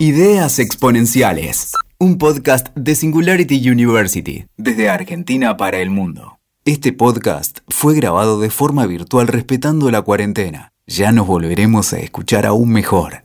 Ideas Exponenciales, un podcast de Singularity University, desde Argentina para el mundo. Este podcast fue grabado de forma virtual respetando la cuarentena. Ya nos volveremos a escuchar aún mejor.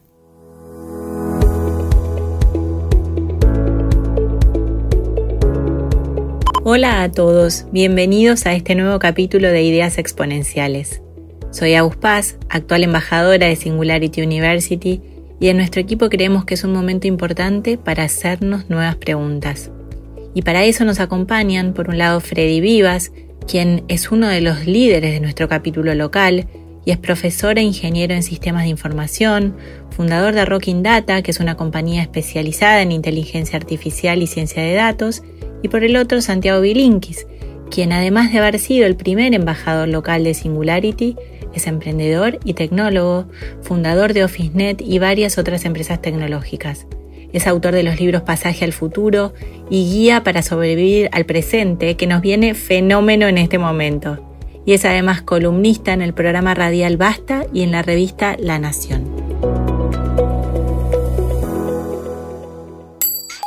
Hola a todos, bienvenidos a este nuevo capítulo de Ideas Exponenciales. Soy Agus Paz, actual embajadora de Singularity University, y en nuestro equipo creemos que es un momento importante para hacernos nuevas preguntas. Y para eso nos acompañan, por un lado, Freddy Vivas, quien es uno de los líderes de nuestro capítulo local y es profesor e ingeniero en sistemas de información, fundador de Rocking Data, que es una compañía especializada en inteligencia artificial y ciencia de datos, y por el otro Santiago Bilinkis, quien además de haber sido el primer embajador local de Singularity, es emprendedor y tecnólogo, fundador de OfficeNet y varias otras empresas tecnológicas. Es autor de los libros Pasaje al futuro y Guía para sobrevivir al presente, que nos viene fenómeno en este momento. Y es además columnista en el programa radial Basta y en la revista La Nación.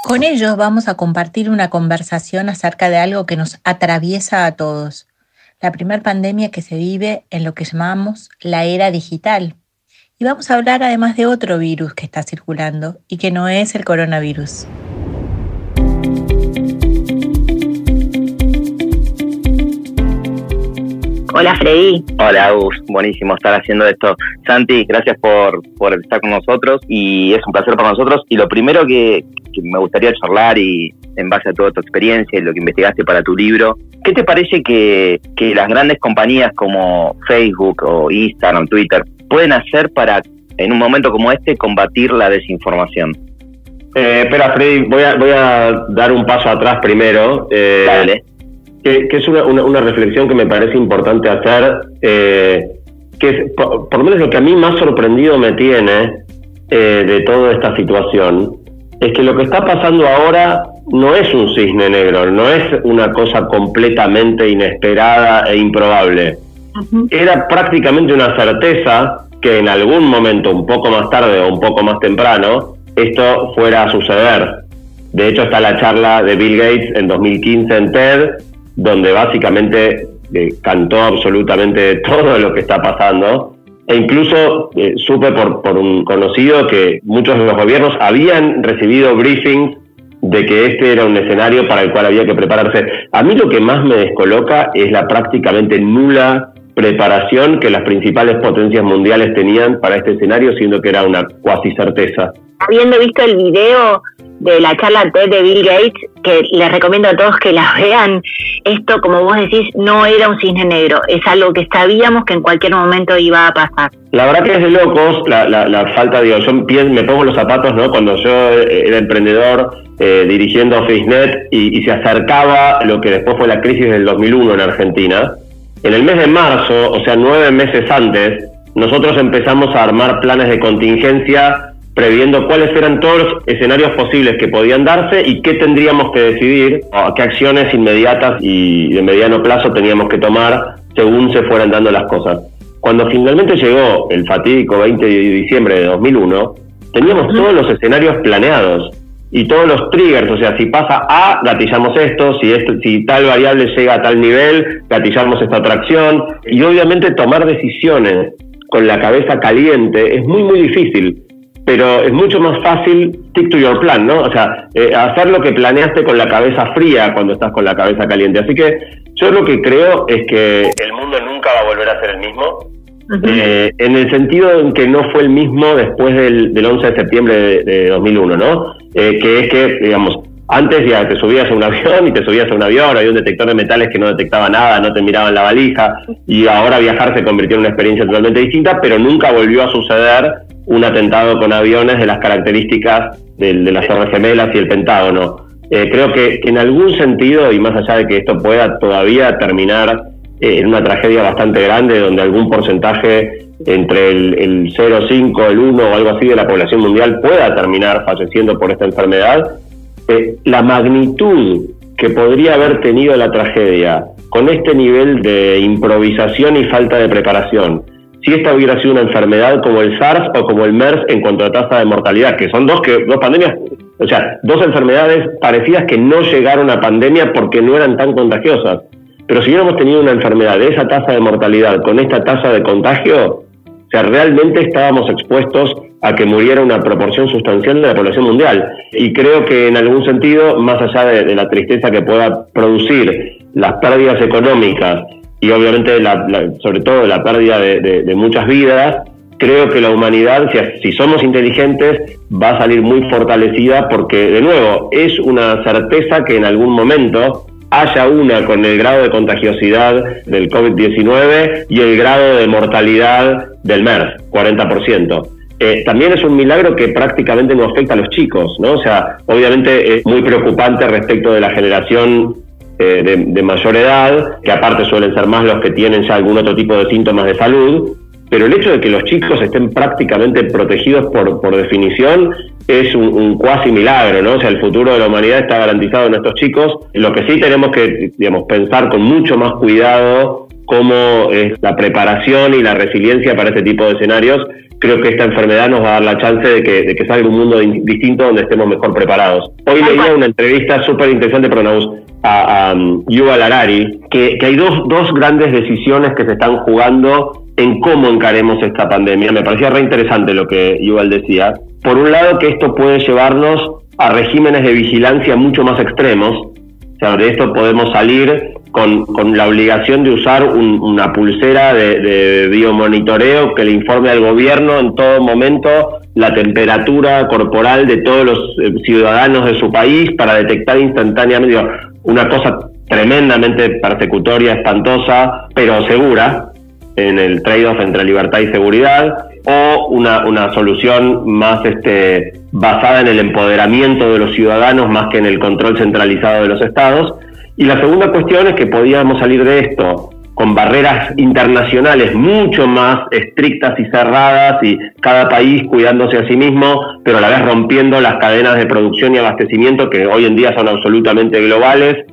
Con ellos vamos a compartir una conversación acerca de algo que nos atraviesa a todos, la primera pandemia que se vive en lo que llamamos la era digital. Y vamos a hablar además de otro virus que está circulando y que no es el coronavirus. Hola Freddy. Hola Agus, buenísimo estar haciendo esto. Santi, gracias por, por estar con nosotros y es un placer para nosotros. Y lo primero que, me gustaría charlar y en base a toda tu experiencia y lo que investigaste para tu libro, ¿qué te parece que, que las grandes compañías como Facebook o Instagram, Twitter, pueden hacer para, en un momento como este, combatir la desinformación? Eh, espera, Freddy, voy a, voy a dar un paso atrás primero. Eh, Dale que, es una, una, reflexión que me parece importante hacer, eh, que es, por, lo menos lo que a mí más sorprendido me tiene eh, de toda esta situación, es que lo que está pasando ahora no es un cisne negro, no es una cosa completamente inesperada e improbable. Era prácticamente una certeza que en algún momento, un poco más tarde o un poco más temprano, esto fuera a suceder. De hecho, está la charla de Bill Gates en 2015 en TED, donde básicamente eh, cantó absolutamente todo lo que está pasando. E incluso eh, supe por, por un conocido que muchos de los gobiernos habían recibido briefings de que este era un escenario para el cual había que prepararse. A mí lo que más me descoloca es la prácticamente nula preparación que las principales potencias mundiales tenían para este escenario, siendo que era una cuasi certeza. Habiendo visto el video de la charla TED de Bill Gates, que les recomiendo a todos que la vean. Esto, como vos decís, no era un cisne negro, es algo que sabíamos que en cualquier momento iba a pasar. La verdad que es de locos la, la, falta, digo, yo me pongo los zapatos, ¿no? Cuando yo era emprendedor eh, dirigiendo OfficeNet y, y se acercaba lo que después fue la crisis del 2001 en Argentina. En el mes de marzo, o sea, nueve meses antes, nosotros empezamos a armar planes de contingencia previendo cuáles eran todos los escenarios posibles que podían darse y qué tendríamos que decidir, qué acciones inmediatas y de mediano plazo teníamos que tomar según se fueran dando las cosas. Cuando finalmente llegó el fatídico 20 de diciembre de 2001, teníamos todos los escenarios planeados y todos los triggers, o sea, si pasa A, gatillamos esto, si, esto, si tal variable llega a tal nivel, gatillamos esta otra acción, y obviamente tomar decisiones con la cabeza caliente es muy, muy difícil pero es mucho más fácil stick to your plan, ¿no? O sea, eh, hacer lo que planeaste con la cabeza fría cuando estás con la cabeza caliente. Así que yo lo que creo es que el mundo nunca va a volver a ser el mismo. Eh, en el sentido en que no fue el mismo después del, del 11 de septiembre de, 2001, ¿no? Eh, que es que, digamos, antes ya te subías a un avión y te subías a un avión, había un detector de metales que no detectaba nada, no te miraban la valija, y ahora viajar se convirtió en una experiencia totalmente distinta, pero nunca volvió a suceder un atentado con aviones de las características de, las Torres Gemelas y el Pentágono. Eh, creo que en algún sentido, y más allá de que esto pueda todavía terminar en una tragedia bastante grande, donde algún porcentaje entre el, el 0,5, el 1 o algo así de la población mundial pueda terminar falleciendo por esta enfermedad, eh, la magnitud que podría haber tenido la tragedia con este nivel de improvisación y falta de preparación, si esta hubiera sido una enfermedad como el SARS o como el MERS en cuanto a tasa de mortalidad, que son dos, que, dos pandemias, o sea, dos enfermedades parecidas que no llegaron a pandemia porque no eran tan contagiosas. Pero si hubiéramos tenido una enfermedad de esa tasa de mortalidad con esta tasa de contagio, o sea, realmente estábamos expuestos a que muriera una proporción sustancial de la población mundial. Y creo que en algún sentido, más allá de, la tristeza que pueda producir las pérdidas económicas y obviamente sobre todo la pérdida de, muchas vidas, creo que la humanidad, si, si, somos inteligentes, va a salir muy fortalecida porque, de nuevo, es una certeza que en algún momento haya una con el grado de contagiosidad del COVID-19 y el grado de mortalidad del MERS, 40%. Eh, también es un milagro que prácticamente no afecta a los chicos, ¿no? O sea, obviamente es muy preocupante respecto de la generación eh, de, mayor edad, que aparte suelen ser más los que tienen ya algún otro tipo de síntomas de salud, pero el hecho de que los chicos estén prácticamente protegidos por, por definición es un, cuasi milagro, ¿no? O sea, el futuro de la humanidad está garantizado en estos chicos. Lo que sí tenemos que, digamos, pensar con mucho más cuidado cómo es la preparación y la resiliencia para este tipo de escenarios. Creo que esta enfermedad nos va a dar la chance de que, de que salga un mundo distinto donde estemos mejor preparados. Hoy leía una entrevista súper interesante, Pronaus, a, a um, Yuval Harari, que, que hay dos, dos grandes decisiones que se están jugando en cómo encaremos esta pandemia. Me parecía re interesante lo que Yuval decía. Por un lado, que esto puede llevarnos a regímenes de vigilancia mucho más extremos. O sea, de esto podemos salir con, con la obligación de usar una pulsera de, biomonitoreo que le informe al gobierno en todo momento la temperatura corporal de todos los eh, ciudadanos de su país para detectar instantáneamente una cosa tremendamente persecutoria, espantosa, pero segura en el trade-off entre libertad y seguridad o una, una solución más este, basada en el empoderamiento de los ciudadanos más que en el control centralizado de los estados. Y la segunda cuestión es que podíamos salir de esto con barreras internacionales mucho más estrictas y cerradas y cada país cuidándose a sí mismo, pero a la vez rompiendo las cadenas de producción y abastecimiento que hoy en día son absolutamente globales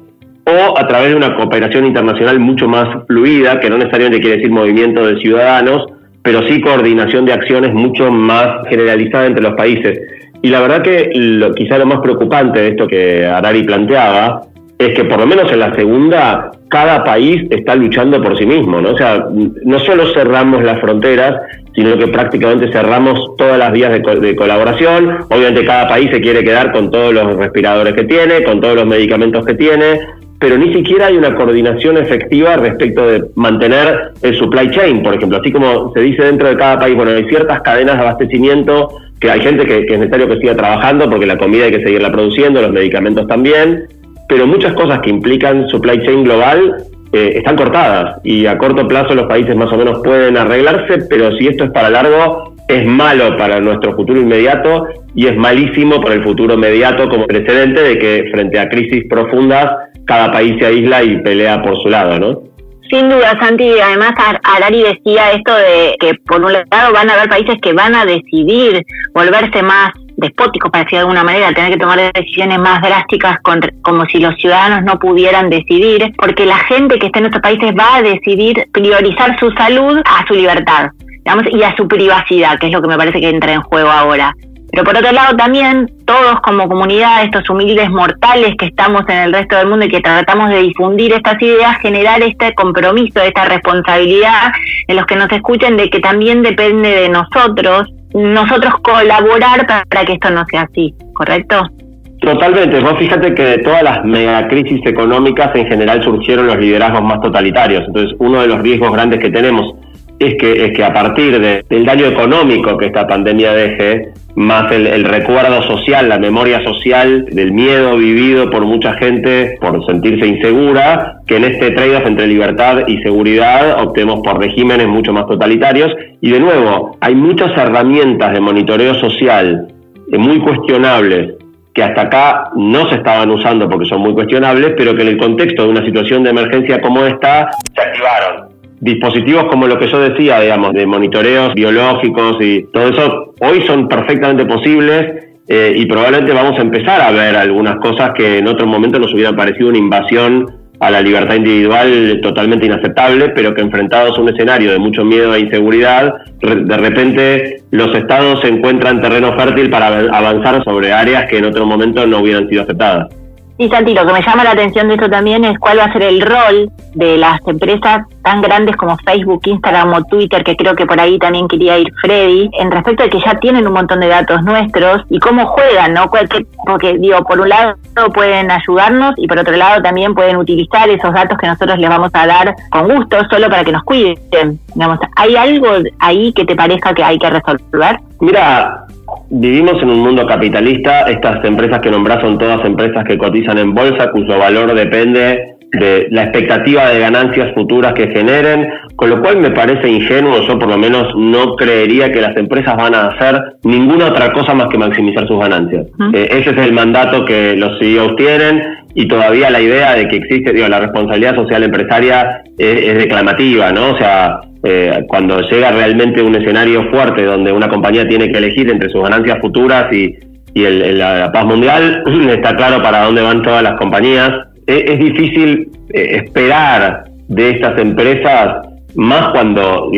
o a través de una cooperación internacional mucho más fluida, que no necesariamente quiere decir movimiento de ciudadanos, pero sí coordinación de acciones mucho más generalizada entre los países. Y la verdad que lo, quizá lo más preocupante de esto que Arari planteaba es que por lo menos en la segunda cada país está luchando por sí mismo, ¿no? O sea, no solo cerramos las fronteras, sino que prácticamente cerramos todas las vías de, de, colaboración. Obviamente cada país se quiere quedar con todos los respiradores que tiene, con todos los medicamentos que tiene, pero ni siquiera hay una coordinación efectiva respecto de mantener el supply chain, por ejemplo, así como se dice dentro de cada país, bueno, hay ciertas cadenas de abastecimiento que hay gente que, es necesario que siga trabajando porque la comida hay que seguirla produciendo, los medicamentos también, pero muchas cosas que implican supply chain global eh, están cortadas y a corto plazo los países más o menos pueden arreglarse, pero si esto es para largo, es malo para nuestro futuro inmediato y es malísimo para el futuro inmediato como precedente de que frente a crisis profundas cada país se aísla y pelea por su lado, ¿no? Sin duda, Santi, además Arari decía esto de que por un lado van a haber países que van a decidir volverse más despóticos, para decir de alguna manera, tener que tomar decisiones más drásticas como si los ciudadanos no pudieran decidir, porque la gente que está en estos países va a decidir priorizar su salud a su libertad digamos, y a su privacidad, que es lo que me parece que entra en juego ahora. Pero por otro lado también todos como comunidad, estos humildes mortales que estamos en el resto del mundo y que tratamos de difundir estas ideas, generar este compromiso, esta responsabilidad en los que nos escuchen de que también depende de nosotros, nosotros colaborar para que esto no sea así, ¿correcto? Totalmente, vos fíjate que de todas las megacrisis económicas en general surgieron los liderazgos más totalitarios, entonces uno de los riesgos grandes que tenemos es que, es que a partir del daño económico que esta pandemia deje, más el, recuerdo social, la memoria social del miedo vivido por mucha gente por sentirse insegura, que en este trade-off entre libertad y seguridad optemos por regímenes mucho más totalitarios. Y de nuevo, hay muchas herramientas de monitoreo social eh, muy cuestionables que hasta acá no se estaban usando porque son muy cuestionables, pero que en el contexto de una situación de emergencia como esta se activaron dispositivos como lo que yo decía, digamos, de monitoreos biológicos y todo eso, hoy son perfectamente posibles eh, y probablemente vamos a empezar a ver algunas cosas que en otro momento nos hubieran parecido una invasión a la libertad individual totalmente inaceptable, pero que enfrentados a un escenario de mucho miedo e inseguridad, de repente los estados encuentran terreno fértil para avanzar sobre áreas que en otro momento no hubieran sido aceptadas. Sí, Santi, lo que me llama la atención de esto también es cuál va a ser el rol de las empresas tan grandes como Facebook, Instagram o Twitter, que creo que por ahí también quería ir Freddy, en respecto de que ya tienen un montón de datos nuestros y cómo juegan, ¿no? Porque, digo, por un lado pueden ayudarnos y por otro lado también pueden utilizar esos datos que nosotros les vamos a dar con gusto solo para que nos cuiden. Digamos, ¿hay algo ahí que te parezca que hay que resolver? Mira, Vivimos en un mundo capitalista, estas empresas que nombras son todas empresas que cotizan en bolsa, cuyo valor depende de la expectativa de ganancias futuras que generen, con lo cual me parece ingenuo, yo por lo menos no creería que las empresas van a hacer ninguna otra cosa más que maximizar sus ganancias. Eh, ese es el mandato que los CEOs tienen y todavía la idea de que existe, digo, la responsabilidad social empresaria es, es reclamativa, ¿no? O sea, eh, cuando llega realmente un escenario fuerte donde una compañía tiene que elegir entre sus ganancias futuras y, la paz mundial, está claro para dónde van todas las compañías. Es, difícil eh, esperar de estas empresas, más cuando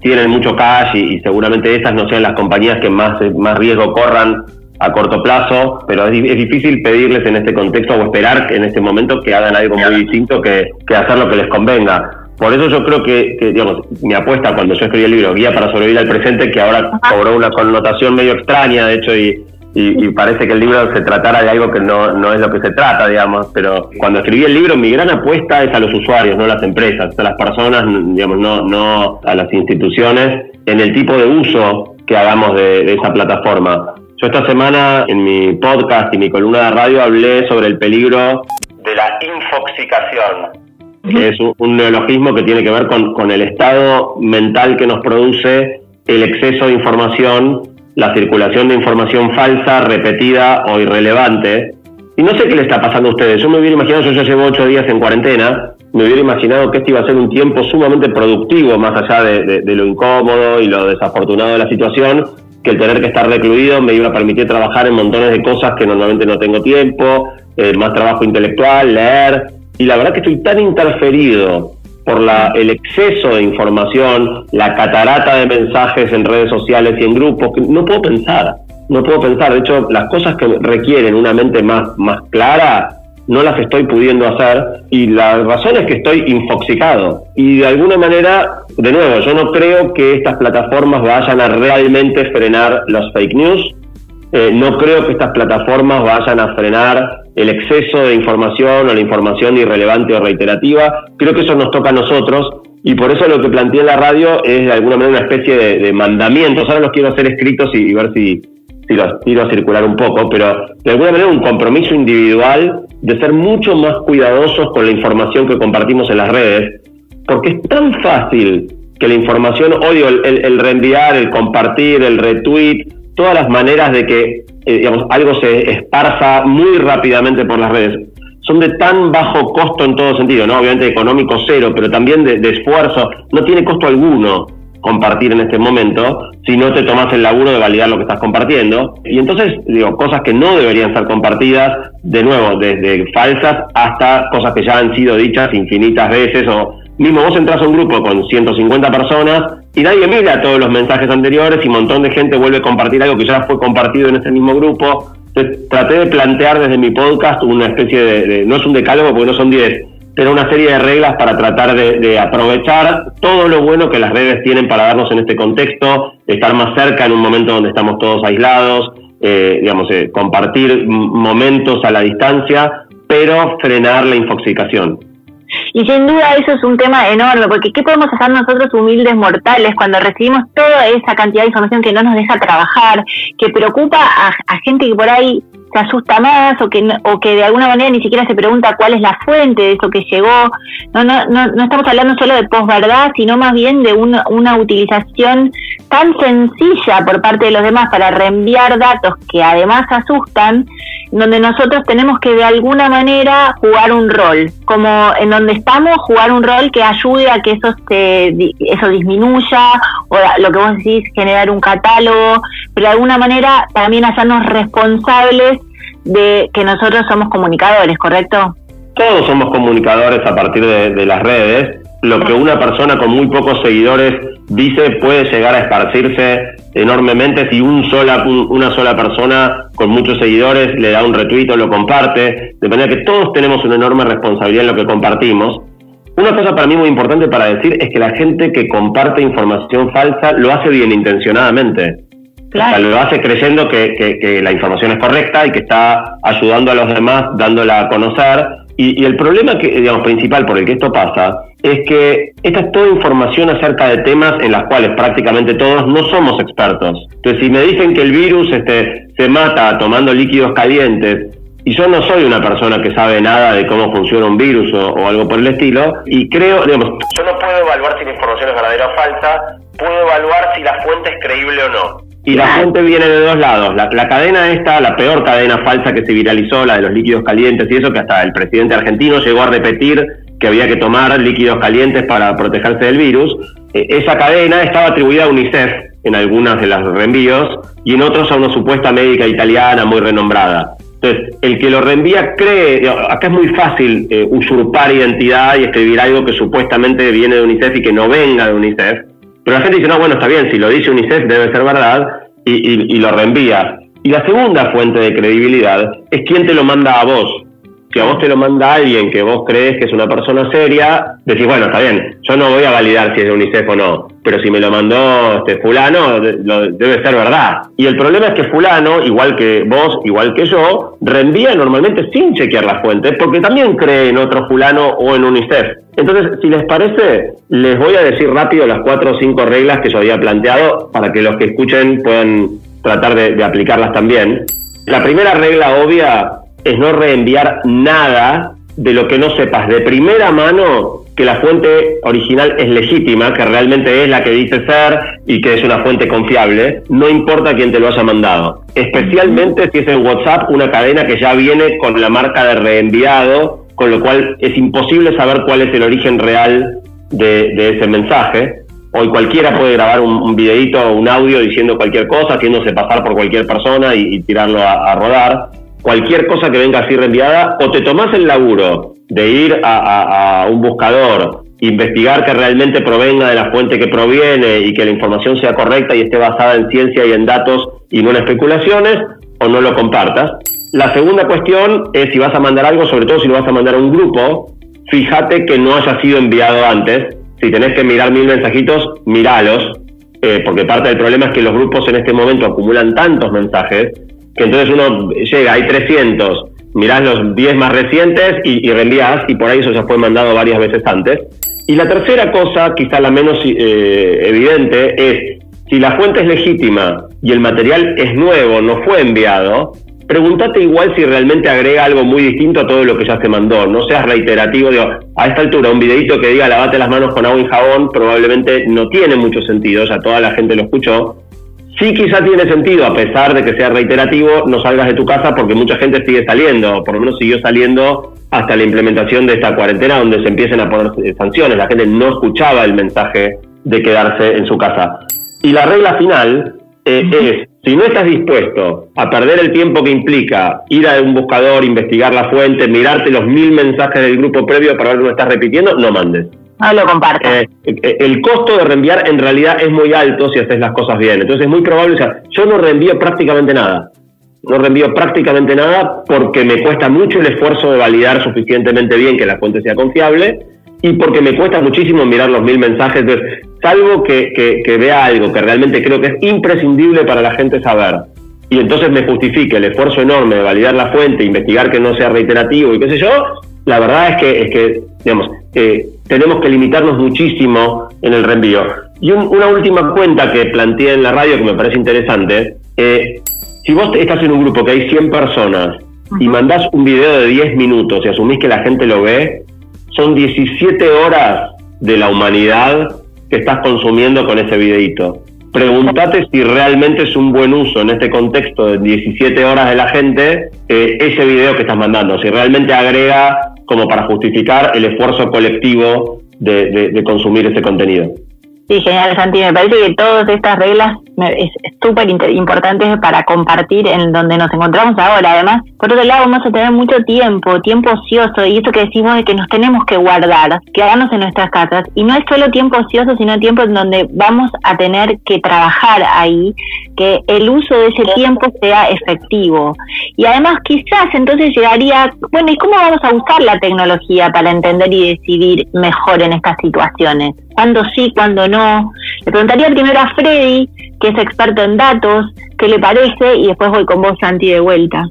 tienen mucho cash y, seguramente esas no sean las compañías que más, más riesgo corran a corto plazo, pero es, difícil pedirles en este contexto o esperar en este momento que hagan algo muy distinto que, que hacer lo que les convenga. Por eso yo creo que, digamos, mi apuesta cuando yo escribí el libro, Guía para sobrevivir al presente, que ahora cobró una connotación medio extraña, de hecho, y, y, parece que el libro se tratara de algo que no, no es lo que se trata, digamos, pero cuando escribí el libro, mi gran apuesta es a los usuarios, no a las empresas, a las personas, digamos, no, no a las instituciones, en el tipo de uso que hagamos de, de esa plataforma. Yo esta semana en mi podcast y mi columna de radio hablé sobre el peligro de la infoxicación que es un, neologismo que tiene que ver con, el estado mental que nos produce el exceso de información, la circulación de información falsa, repetida o irrelevante. Y no sé qué le está pasando a ustedes. Yo me hubiera imaginado, yo ya llevo ocho días en cuarentena, me hubiera imaginado que este iba a ser un tiempo sumamente productivo, más allá de, lo incómodo y lo desafortunado de la situación, que el tener que estar recluido me iba a permitir trabajar en montones de cosas que normalmente no tengo tiempo, eh, más trabajo intelectual, leer, y la verdad que estoy tan interferido por la, el exceso de información, la catarata de mensajes en redes sociales y en grupos, no puedo pensar, no puedo pensar. De hecho, las cosas que requieren una mente más, más clara, no las estoy pudiendo hacer y la razón es que estoy infoxicado. Y de alguna manera, de nuevo, yo no creo que estas plataformas vayan a realmente frenar los fake news, eh, no creo que estas plataformas vayan a frenar el exceso de información o la información irrelevante o reiterativa. Creo que eso nos toca a nosotros y por eso lo que planteé en la radio es de alguna manera una especie de, mandamientos. Ahora los quiero hacer escritos y, ver si, los tiro a circular un poco, pero de alguna manera un compromiso individual de ser mucho más cuidadosos con la información que compartimos en las redes, porque es tan fácil que la información, odio el reenviar, el compartir, el retweet, todas las maneras de que eh, digamos, algo se esparza muy rápidamente por las redes. Son de tan bajo costo en todo sentido, ¿no? Obviamente económico cero, pero también de, esfuerzo. No tiene costo alguno compartir en este momento si no te tomas el laburo de validar lo que estás compartiendo. Y entonces, digo, cosas que no deberían ser compartidas, de nuevo, desde falsas hasta cosas que ya han sido dichas infinitas veces o mismo vos entras a un grupo con 150 personas y nadie mira todos los mensajes anteriores y un montón de gente vuelve a compartir algo que ya fue compartido en ese mismo grupo. Entonces, traté de plantear desde mi podcast una especie de, no es un decálogo porque no son 10, pero una serie de reglas para tratar de, aprovechar todo lo bueno que las redes tienen para darnos en este contexto, estar más cerca en un momento donde estamos todos aislados, eh, digamos, eh, compartir momentos a la distancia, pero frenar la infoxicación. Y sin duda eso es un tema enorme, porque ¿qué podemos hacer nosotros humildes mortales cuando recibimos toda esa cantidad de información que no nos deja trabajar, que preocupa a, gente que por ahí se asusta más o que, o que de alguna manera ni siquiera se pregunta cuál es la fuente de eso que llegó? No, no, no, no estamos hablando solo de posverdad, sino más bien de una, una utilización tan sencilla por parte de los demás para reenviar datos que además asustan donde nosotros tenemos que de alguna manera jugar un rol, como en donde estamos, jugar un rol que ayude a que eso, se, eso disminuya, o lo que vos decís, generar un catálogo, pero de alguna manera también hacernos responsables de que nosotros somos comunicadores, ¿correcto? todos somos comunicadores a partir de, las redes. Lo que una persona con muy pocos seguidores dice puede llegar a esparcirse enormemente si un sola, una sola persona con muchos seguidores le da un retweet o lo comparte. De manera que todos tenemos una enorme responsabilidad en lo que compartimos. Una cosa para mí muy importante para decir es que la gente que comparte información falsa lo hace bien intencionadamente. lo hace creyendo que, la información es correcta y que está ayudando a los demás, dándola a conocer. Y, el problema que, digamos, principal por el que esto pasa es que esta es toda información acerca de temas en las cuales prácticamente todos no somos expertos. Entonces, si me dicen que el virus este, se mata tomando líquidos calientes y yo no soy una persona que sabe nada de cómo funciona un virus o, algo por el estilo, y creo, digamos, yo no puedo evaluar si la información es verdadera o falsa, puedo evaluar si la fuente es creíble o no. Y la fuente viene de dos lados. La, la, cadena esta, la peor cadena falsa que se viralizó, la de los líquidos calientes y eso, que hasta el presidente argentino llegó a repetir que había que tomar líquidos calientes para protegerse del virus. Eh, esa cadena estaba atribuida a UNICEF en algunas de los reenvíos y en otros a una supuesta médica italiana muy renombrada. Entonces, el que lo reenvía cree, acá es muy fácil eh, usurpar identidad y escribir algo que supuestamente viene de UNICEF y que no venga de UNICEF, pero la gente dice, no, bueno, está bien, si lo dice UNICEF debe ser verdad y, y lo reenvía. Y la segunda fuente de credibilidad es quién te lo manda a vos si a vos te lo manda alguien que vos crees que es una persona seria, decís, bueno, está bien, yo no voy a validar si es de UNICEF o no, pero si me lo mandó este fulano, debe ser verdad. Y el problema es que fulano, igual que vos, igual que yo, reenvía normalmente sin chequear las fuentes, porque también cree en otro fulano o en UNICEF. Entonces, si les parece, les voy a decir rápido las cuatro o cinco reglas que yo había planteado para que los que escuchen puedan tratar de aplicarlas también. La primera regla obvia es no reenviar nada de lo que no sepas de primera mano que la fuente original es legítima, que realmente es la que dice ser y que es una fuente confiable, no importa quién te lo haya mandado. Especialmente si es en WhatsApp una cadena que ya viene con la marca de reenviado, con lo cual es imposible saber cuál es el origen real de, ese mensaje. Hoy cualquiera puede grabar un, videito o un audio diciendo cualquier cosa, haciéndose pasar por cualquier persona y, tirarlo a rodar cualquier cosa que venga así reenviada, o te tomás el laburo de ir a, un buscador, investigar que realmente provenga de la fuente que proviene y que la información sea correcta y esté basada en ciencia y en datos y no en especulaciones, o no lo compartas. La segunda cuestión es si vas a mandar algo, sobre todo si lo vas a mandar a un grupo, fíjate que no haya sido enviado antes. Si tenés que mirar mil mensajitos, míralos, eh, porque parte del problema es que los grupos en este momento acumulan tantos mensajes que entonces uno llega, hay 300, mirás los 10 más recientes y, y y por ahí eso ya fue mandado varias veces antes. Y la tercera cosa, quizá la menos eh, evidente, es si la fuente es legítima y el material es nuevo, no fue enviado, pregúntate igual si realmente agrega algo muy distinto a todo lo que ya se mandó. No seas reiterativo. Digo, a esta altura, un videito que diga lavate las manos con agua y jabón probablemente no tiene mucho sentido. Ya toda la gente lo escuchó. Sí, quizá tiene sentido, a pesar de que sea reiterativo, no salgas de tu casa porque mucha gente sigue saliendo, por lo menos siguió saliendo hasta la implementación de esta cuarentena donde se empiecen a poner sanciones. La gente no escuchaba el mensaje de quedarse en su casa. Y la regla final eh, es, si no estás dispuesto a perder el tiempo que implica ir a un buscador, investigar la fuente, mirarte los mil mensajes del grupo previo para ver lo estás repitiendo, no mandes. No lo comparto. Eh, eh, el costo de reenviar en realidad es muy alto si haces las cosas bien. Entonces es muy probable, o sea, yo no reenvío prácticamente nada. No reenvío prácticamente nada porque me cuesta mucho el esfuerzo de validar suficientemente bien que la fuente sea confiable y porque me cuesta muchísimo mirar los mil mensajes. Salvo que, que vea algo que realmente creo que es imprescindible para la gente saber y entonces me justifique el esfuerzo enorme de validar la fuente, investigar que no sea reiterativo y qué sé yo, la verdad es que, es que digamos, eh, tenemos que limitarnos muchísimo en el reenvío. Y una última cuenta que planteé en la radio que me parece interesante, eh, si vos estás en un grupo que hay 100 personas y mandás un video de 10 minutos y asumís que la gente lo ve, son 17 horas de la humanidad que estás consumiendo con ese videito. Pregúntate si realmente es un buen uso en este contexto de 17 horas de la gente eh, ese video que estás mandando, si realmente agrega como para justificar el esfuerzo colectivo de, consumir ese contenido. Sí, genial, Santi. Me parece que todas estas reglas es súper importante para compartir en donde nos encontramos ahora. Además, por otro lado, vamos a tener mucho tiempo, tiempo ocioso, y esto que decimos de que nos tenemos que guardar, quedarnos en nuestras casas. Y no es solo tiempo ocioso, sino tiempo en donde vamos a tener que trabajar ahí, que el uso de ese tiempo sea efectivo. Y además, quizás entonces llegaría, bueno, ¿y cómo vamos a usar la tecnología para entender y decidir mejor en estas situaciones? ¿Cuándo sí, cuándo no? Le preguntaría primero a Freddy, que es experto en datos, qué le parece, y después voy con vos, Santi, de vuelta.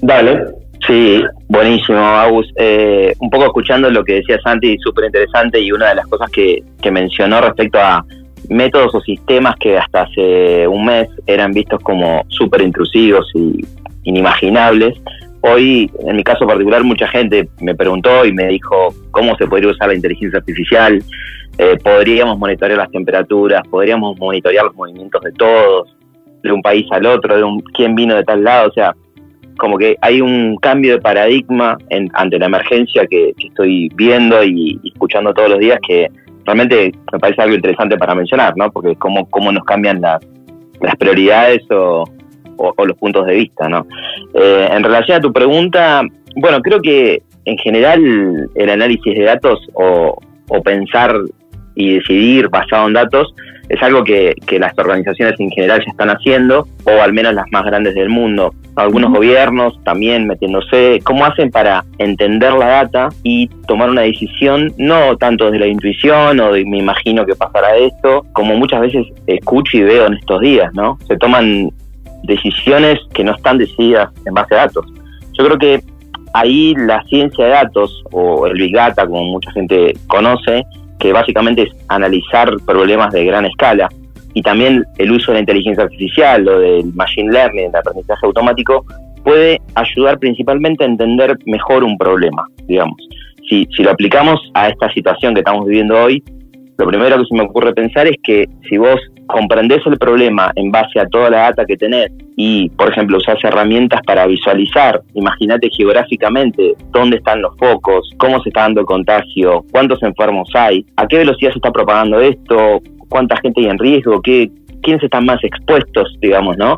Dale. Sí, buenísimo, Agus. Eh, un poco escuchando lo que decía Santi, súper interesante, y una de las cosas que, que mencionó respecto a métodos o sistemas que hasta hace un mes eran vistos como súper intrusivos y inimaginables. Hoy, en mi caso particular, mucha gente me preguntó y me dijo cómo se podría usar la inteligencia artificial, eh, podríamos monitorear las temperaturas, podríamos monitorear los movimientos de todos, de un país al otro, de un, quién vino de tal lado, o sea, como que hay un cambio de paradigma ante la emergencia que, estoy viendo y, escuchando todos los días que realmente me parece algo interesante para mencionar, ¿no? Porque cómo, cómo nos cambian las, las prioridades o, los puntos de vista, ¿no? Eh, en relación a tu pregunta, bueno, creo que en general el análisis de datos o, o pensar y decidir basado en datos es algo que, las organizaciones en general ya están haciendo, o al menos las más grandes del mundo. Algunos gobiernos también metiéndose, ¿cómo hacen para entender la data y tomar una decisión, no tanto desde la intuición o de me imagino que pasará esto, como muchas veces escucho y veo en estos días, ¿no? Se toman decisiones que no están decididas en base a datos. Yo creo que ahí la ciencia de datos, o el Big Data, como mucha gente conoce, que básicamente es analizar problemas de gran escala, y también el uso de la inteligencia artificial o del machine learning, el aprendizaje automático, puede ayudar principalmente a entender mejor un problema, digamos. Si, si lo aplicamos a esta situación que estamos viviendo hoy, lo primero que se me ocurre pensar es que si vos comprendés el problema en base a toda la data que tenés y, por ejemplo, usás herramientas para visualizar, imagínate geográficamente dónde están los focos, cómo se está dando el contagio, cuántos enfermos hay, a qué velocidad se está propagando esto, cuánta gente hay en riesgo, qué, quiénes están más expuestos, digamos, ¿no?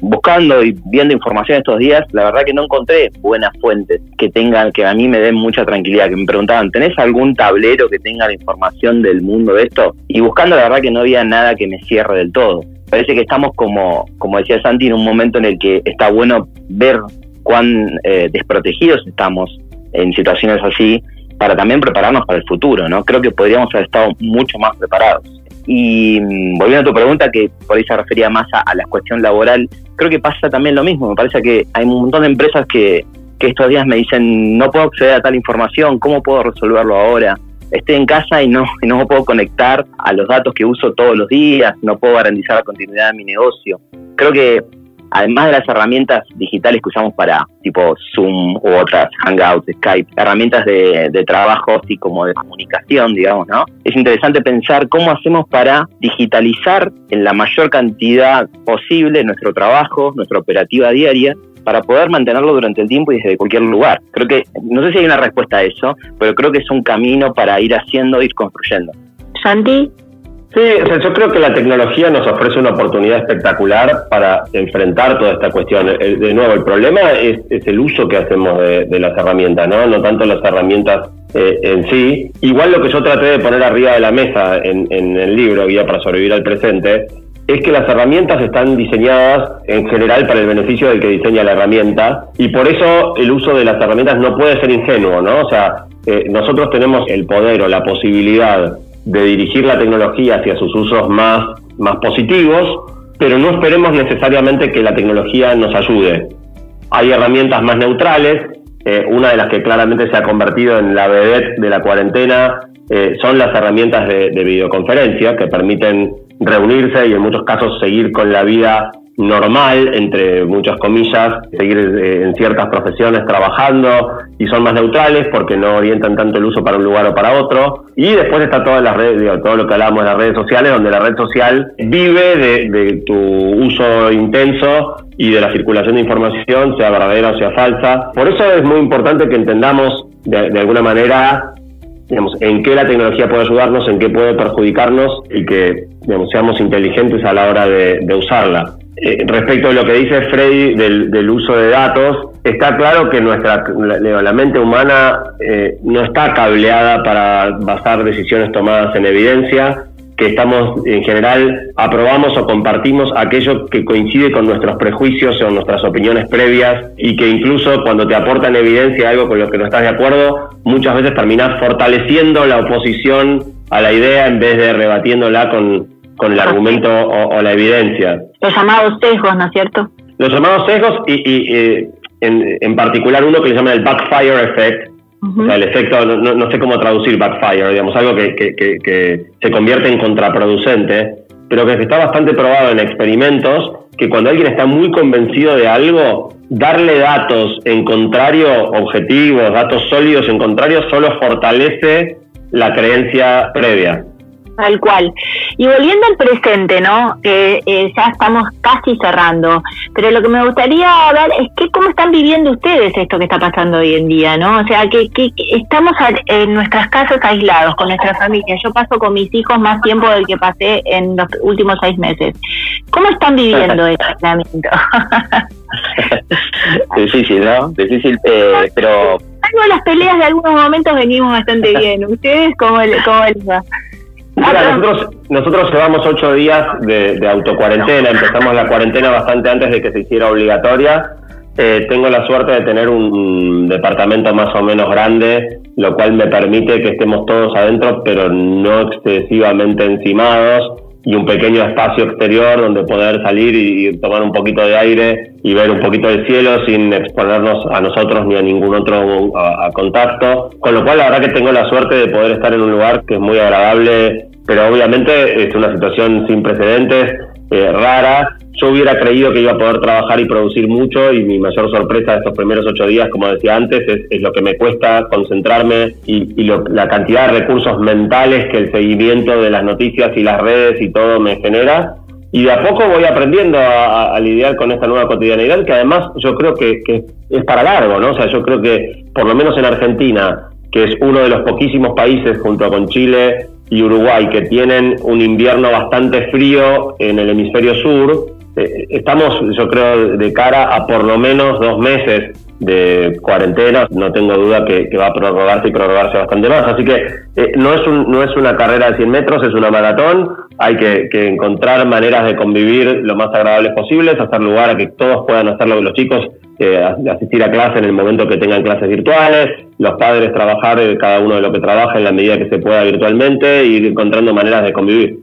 Buscando y viendo información estos días, la verdad que no encontré buenas fuentes que tengan, que a mí me den mucha tranquilidad, que me preguntaban, ¿tenés algún tablero que tenga la información del mundo de esto? Y buscando, la verdad que no había nada que me cierre del todo. Parece que estamos como, como decía Santi, en un momento en el que está bueno ver cuán eh, desprotegidos estamos en situaciones así para también prepararnos para el futuro, ¿no? Creo que podríamos haber estado mucho más preparados. Y mm, volviendo a tu pregunta, que por ahí se refería más a, la cuestión laboral, creo que pasa también lo mismo. Me parece que hay un montón de empresas que, estos días me dicen, no puedo acceder a tal información, ¿cómo puedo resolverlo ahora? Estoy en casa y no, y no puedo conectar a los datos que uso todos los días, no puedo garantizar la continuidad de mi negocio. Creo que además de las herramientas digitales que usamos para tipo Zoom u otras Hangouts, Skype, herramientas de, de trabajo así como de comunicación, digamos, ¿no? Es interesante pensar cómo hacemos para digitalizar en la mayor cantidad posible nuestro trabajo, nuestra operativa diaria, para poder mantenerlo durante el tiempo y desde cualquier lugar. Creo que, no sé si hay una respuesta a eso, pero creo que es un camino para ir haciendo, ir construyendo. Santi, Sí, yo creo que la tecnología nos ofrece una oportunidad espectacular para enfrentar toda esta cuestión. De nuevo, el problema es, el uso que hacemos de, las herramientas, ¿no? No tanto las herramientas eh, en sí. Igual lo que yo traté de poner arriba de la mesa en, en el libro, Guía para sobrevivir al presente, es que las herramientas están diseñadas en general para el beneficio del que diseña la herramienta y por eso el uso de las herramientas no puede ser ingenuo, ¿no? O sea, eh, nosotros tenemos el poder o la posibilidad de dirigir la tecnología hacia sus usos más, más positivos, pero no esperemos necesariamente que la tecnología nos ayude. Hay herramientas más neutrales, eh, una de las que claramente se ha convertido en la vedette de la cuarentena eh, son las herramientas de, de videoconferencia que permiten reunirse y en muchos casos seguir con la vida normal, entre muchas comillas, seguir eh, en ciertas profesiones trabajando y son más neutrales porque no orientan tanto el uso para un lugar o para otro. Y después está todas las redes, todo lo que hablamos de las redes sociales, donde la red social vive de, tu uso intenso y de la circulación de información, sea verdadera o sea falsa. Por eso es muy importante que entendamos de alguna manera digamos, en qué la tecnología puede ayudarnos, en qué puede perjudicarnos y que digamos, seamos inteligentes a la hora de, usarla. Eh, respecto a lo que dice Freddy del, uso de datos, está claro que nuestra la, mente humana eh, no está cableada para basar decisiones tomadas en evidencia, que estamos en general aprobamos o compartimos aquello que coincide con nuestros prejuicios o nuestras opiniones previas y que incluso cuando te aportan evidencia algo con lo que no estás de acuerdo, muchas veces terminas fortaleciendo la oposición a la idea en vez de rebatiéndola con, con el argumento o, la evidencia. Los llamados sesgos, ¿no es cierto? Los llamados sesgos y, y eh, en, en particular uno que le llaman el backfire effect, o sea, el efecto, no, sé cómo traducir backfire, digamos, algo que, que, se convierte en contraproducente, pero que está bastante probado en experimentos, que cuando alguien está muy convencido de algo, darle datos en contrario, objetivos, datos sólidos en contrario, solo fortalece la creencia previa. Tal cual. Y volviendo al presente, ¿no? Eh, ya estamos casi cerrando, pero lo que me gustaría hablar es que cómo están viviendo ustedes esto que está pasando hoy en día, ¿no? O sea, que, que, estamos en nuestras casas aislados con nuestra familia. Yo paso con mis hijos más tiempo del que pasé en los últimos seis meses. ¿Cómo están viviendo este aislamiento? Difícil, ¿no? Difícil, eh, pero... Algo las peleas de algunos momentos venimos bastante bien. ¿Ustedes cómo, cómo les va? Nosotros, nosotros llevamos ocho días de, de autocuarentena, empezamos la cuarentena bastante antes de que se hiciera obligatoria. Eh, tengo la suerte de tener un departamento más o menos grande, lo cual me permite que estemos todos adentro, pero no excesivamente encimados, y un pequeño espacio exterior donde poder salir y, tomar un poquito de aire y ver un poquito del cielo sin exponernos a nosotros ni a ningún otro a contacto. Con lo cual, la verdad que tengo la suerte de poder estar en un lugar que es muy agradable pero obviamente es una situación sin precedentes, eh, rara. Yo hubiera creído que iba a poder trabajar y producir mucho y mi mayor sorpresa de estos primeros ocho días, como decía antes, es, lo que me cuesta concentrarme y, la cantidad de recursos mentales que el seguimiento de las noticias y las redes y todo me genera. Y de a poco voy aprendiendo a, lidiar con esta nueva cotidianidad que además yo creo que es para largo, ¿no? O sea, yo creo que por lo menos en Argentina, que es uno de los poquísimos países junto con Chile y Uruguay, que tienen un invierno bastante frío en el hemisferio sur, eh, estamos, yo creo, de cara a por lo menos dos meses de cuarentena. No tengo duda que, va a prorrogarse y prorrogarse bastante más. Así que eh, no, es un, no es una carrera de 100 metros, es una maratón. Hay que, que, encontrar maneras de convivir lo más agradables posibles, hacer lugar a que todos puedan hacerlo los chicos eh, asistir a clase en el momento que tengan clases virtuales, los padres trabajar cada uno de lo que trabaja en la medida que se pueda virtualmente, ir encontrando maneras de convivir.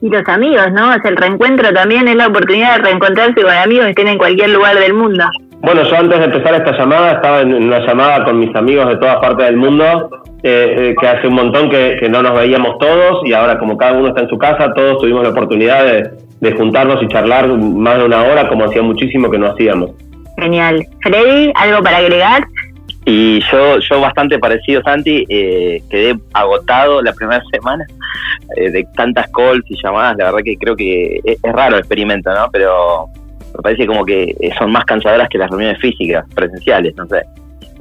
Y los amigos, ¿no? Es el reencuentro también, es la oportunidad de reencontrarse con amigos que estén en cualquier lugar del mundo. Bueno, yo antes de empezar esta llamada estaba en una llamada con mis amigos de todas partes del mundo, eh, eh, que hace un montón que, no nos veíamos todos y ahora como cada uno está en su casa, todos tuvimos la oportunidad de, de juntarnos y charlar más de una hora como hacía muchísimo que no hacíamos. Genial. Freddy, ¿algo para agregar? Y yo, yo bastante parecido, Santi, eh, quedé agotado la primera semana eh, de tantas calls y llamadas. La verdad que creo que es, raro el experimento, ¿no? Pero me parece como que son más cansadoras que las reuniones físicas, presenciales, no sé.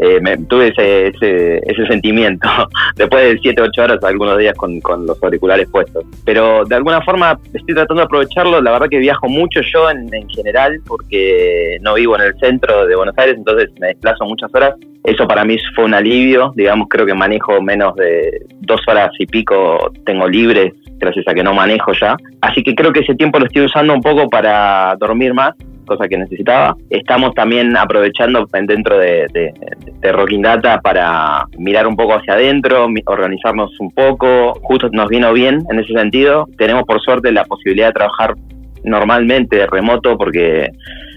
Eh, me, tuve ese, ese, ese, sentimiento después de 7, 8 horas algunos días con, los auriculares puestos. Pero de alguna forma estoy tratando de aprovecharlo. La verdad que viajo mucho yo en, en general porque no vivo en el centro de Buenos Aires, entonces me desplazo muchas horas. Eso para mí fue un alivio. Digamos, creo que manejo menos de dos horas y pico, tengo libres gracias a que no manejo ya. Así que creo que ese tiempo lo estoy usando un poco para dormir más cosa que necesitaba. Estamos también aprovechando dentro de, de, Rocking Data para mirar un poco hacia adentro, organizarnos un poco. Justo nos vino bien en ese sentido. Tenemos por suerte la posibilidad de trabajar normalmente remoto porque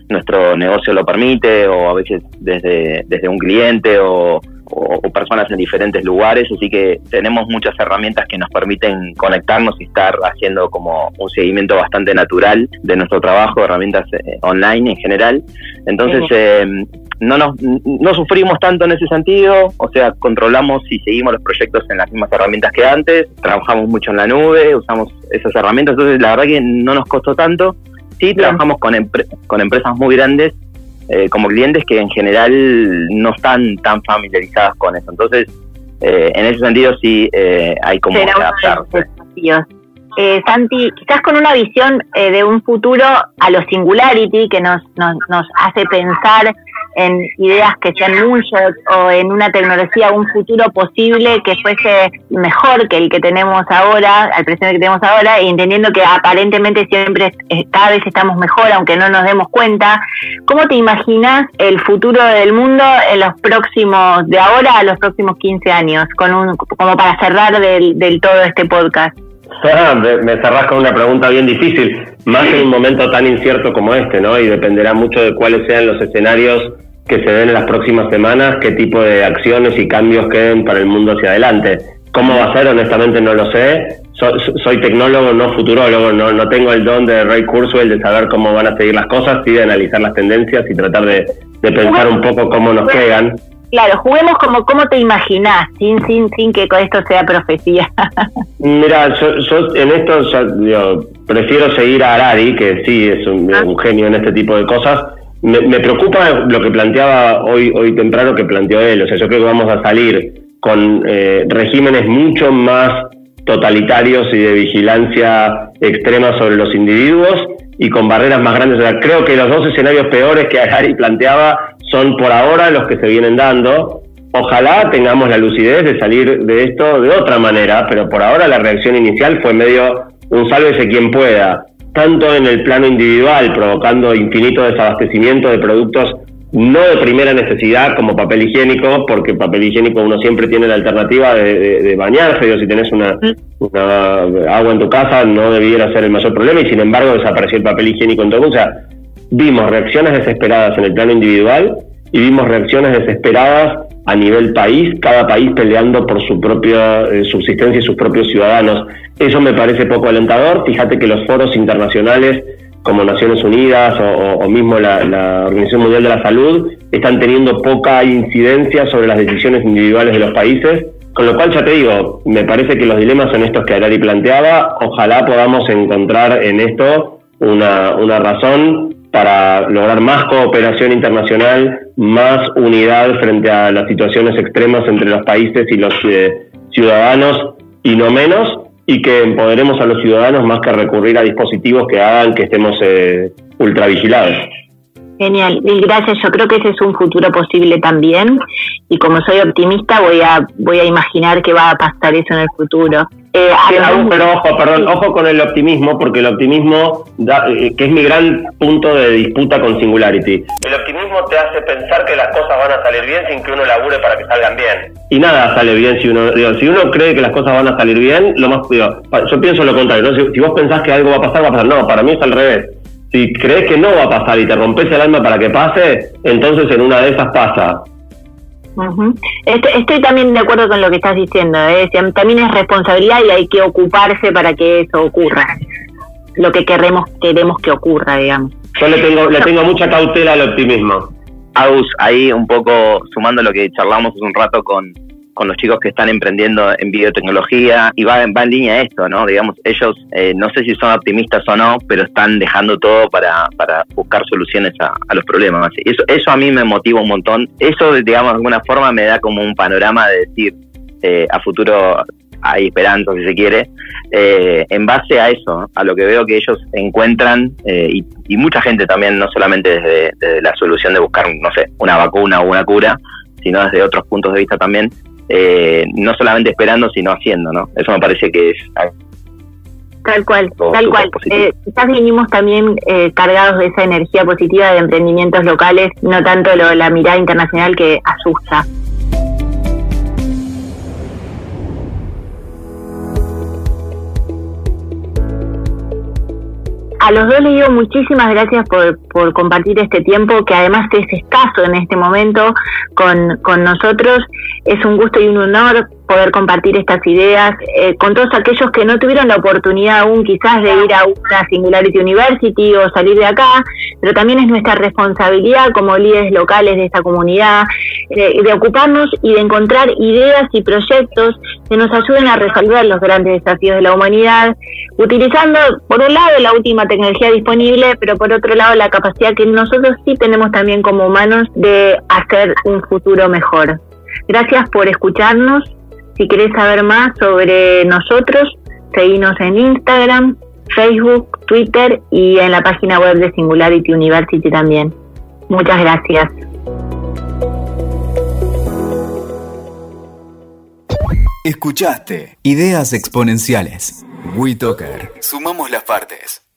nuestro negocio lo permite o a veces desde, desde un cliente o, o, personas en diferentes lugares, así que tenemos muchas herramientas que nos permiten conectarnos y estar haciendo como un seguimiento bastante natural de nuestro trabajo, herramientas eh, online en general. Entonces, eh, no, nos, no sufrimos tanto en ese sentido, o sea, controlamos y seguimos los proyectos en las mismas herramientas que antes, trabajamos mucho en la nube, usamos esas herramientas, entonces la verdad que no nos costó tanto. Sí, trabajamos con, con empresas muy grandes eh, como clientes que en general no están tan familiarizadas con eso. Entonces, en ese sentido sí hay como que adaptarse. Eh, Santi, quizás con una visión eh, de un futuro a lo singularity que nos, nos, nos hace pensar en ideas que sean moonshots o en una tecnología, un futuro posible que fuese mejor que el que tenemos ahora, al presente que tenemos ahora, y entendiendo que aparentemente siempre cada vez estamos mejor, aunque no nos demos cuenta. ¿Cómo te imaginas el futuro del mundo en los próximos, de ahora a los próximos 15 años, con un, como para cerrar del, del todo este podcast? me cerrás con una pregunta bien difícil, más en un momento tan incierto como este, ¿no? Y dependerá mucho de cuáles sean los escenarios que se den en las próximas semanas, qué tipo de acciones y cambios queden para el mundo hacia adelante. ¿Cómo va a ser? Honestamente no lo sé. soy tecnólogo, no futurólogo, no, no tengo el don de Ray Kurzweil de saber cómo van a seguir las cosas, sí de analizar las tendencias y tratar de, de pensar un poco cómo nos quedan. Claro, juguemos como cómo te imaginás, sin, sin, sin que con esto sea profecía. Mira, yo, en esto prefiero seguir a Arari, que sí es un, ah. genio en este tipo de cosas. Me, preocupa lo que planteaba hoy, hoy temprano que planteó él. O sea, yo creo que vamos a salir con eh, regímenes mucho más totalitarios y de vigilancia extrema sobre los individuos y con barreras más grandes. O sea, creo que los dos escenarios peores que Arari planteaba son por ahora los que se vienen dando. Ojalá tengamos la lucidez de salir de esto de otra manera, pero por ahora la reacción inicial fue medio un sálvese quien pueda, tanto en el plano individual, provocando infinito desabastecimiento de productos no de primera necesidad como papel higiénico, porque papel higiénico uno siempre tiene la alternativa de, bañarse, o si tenés una, agua en tu casa no debiera ser el mayor problema, y sin embargo desapareció el papel higiénico en todo. O vimos reacciones desesperadas en el plano individual y vimos reacciones desesperadas a nivel país, cada país peleando por su propia eh, subsistencia y sus propios ciudadanos. Eso me parece poco alentador. Fíjate que los foros internacionales como Naciones Unidas o, mismo la, la, Organización Mundial de la Salud están teniendo poca incidencia sobre las decisiones individuales de los países. Con lo cual, ya te digo, me parece que los dilemas son estos que Arari planteaba. Ojalá podamos encontrar en esto una, una razón para lograr más cooperación internacional, más unidad frente a las situaciones extremas entre los países y los eh, ciudadanos y no menos, y que empoderemos a los ciudadanos más que recurrir a dispositivos que hagan que estemos eh, ultravigilados. Genial, mil gracias. Yo creo que ese es un futuro posible también y como soy optimista voy a voy a imaginar que va a pasar eso en el futuro. Eh, pero ojo, perdón, ojo con el optimismo, porque el optimismo, eh, que es mi gran punto de disputa con Singularity. El optimismo te hace pensar que las cosas van a salir bien sin que uno labure para que salgan bien. Y nada sale bien si uno, digo, si uno cree que las cosas van a salir bien, lo más, digo, yo pienso lo contrario, si, si vos pensás que algo va a pasar, va a pasar. No, para mí es al revés si crees que no va a pasar y te rompes el alma para que pase, entonces en una de esas pasa. Estoy, también de acuerdo con lo que estás diciendo. ¿eh? También es responsabilidad y hay que ocuparse para que eso ocurra. Lo que queremos, queremos que ocurra, digamos. Yo le tengo, le tengo mucha cautela al optimismo. Aus, ahí un poco sumando lo que charlamos hace un rato con, con los chicos que están emprendiendo en biotecnología y va, va en línea esto, ¿no? Digamos, ellos eh, no sé si son optimistas o no, pero están dejando todo para, para buscar soluciones a, los problemas. Eso, eso a mí me motiva un montón. Eso, digamos, de alguna forma me da como un panorama de decir, eh, a futuro hay esperanza, si se quiere, eh, en base a eso, a lo que veo que ellos encuentran, y, y, mucha gente también, no solamente desde, desde la solución de buscar, no sé, una vacuna o una cura, sino desde otros puntos de vista también, eh, no solamente esperando, sino haciendo, ¿no? Eso me parece que es... Tal cual, tal cual. Eh, quizás vinimos también eh, cargados de esa energía positiva de emprendimientos locales, no tanto lo, la mirada internacional que asusta. A los dos les digo muchísimas gracias por, por, compartir este tiempo, que además es escaso en este momento con, con nosotros. Es un gusto y un honor poder compartir estas ideas eh, con todos aquellos que no tuvieron la oportunidad aún quizás de ir a una Singularity University o salir de acá, pero también es nuestra responsabilidad como líderes locales de esta comunidad eh, de ocuparnos y de encontrar ideas y proyectos que nos ayuden a resolver los grandes desafíos de la humanidad, utilizando por un lado la última tecnología disponible, pero por otro lado la capacidad que nosotros sí tenemos también como humanos de hacer un futuro mejor. Gracias por escucharnos Si querés saber más sobre nosotros, seguinos en Instagram, Facebook, Twitter y en la página web de Singularity University también. Muchas gracias. Escuchaste Ideas Exponenciales. WeToker. Sumamos las partes.